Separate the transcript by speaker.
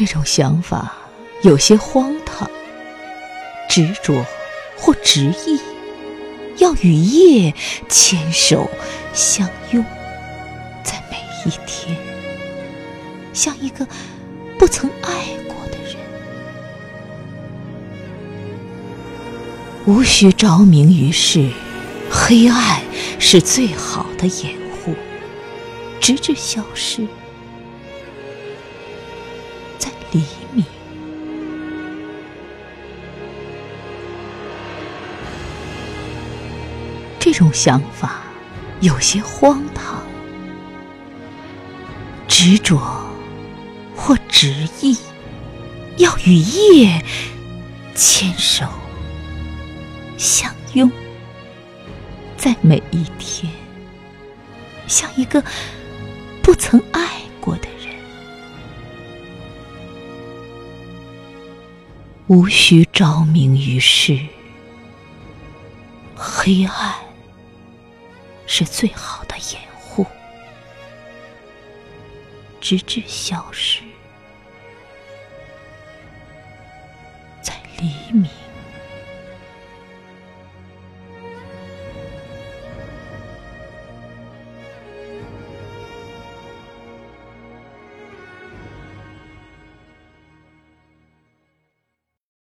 Speaker 1: 这种想法有些荒唐，执着或执意，要与夜牵手相拥，在每一天，像一个不曾爱过的人，无需着迷于世，黑暗是最好的掩护，直至消失。黎明，这种想法有些荒唐，执着或执意，要与夜牵手相拥，在每一天，像一个不曾爱无需昭明于世，黑暗是最好的掩护，直至消失在黎明。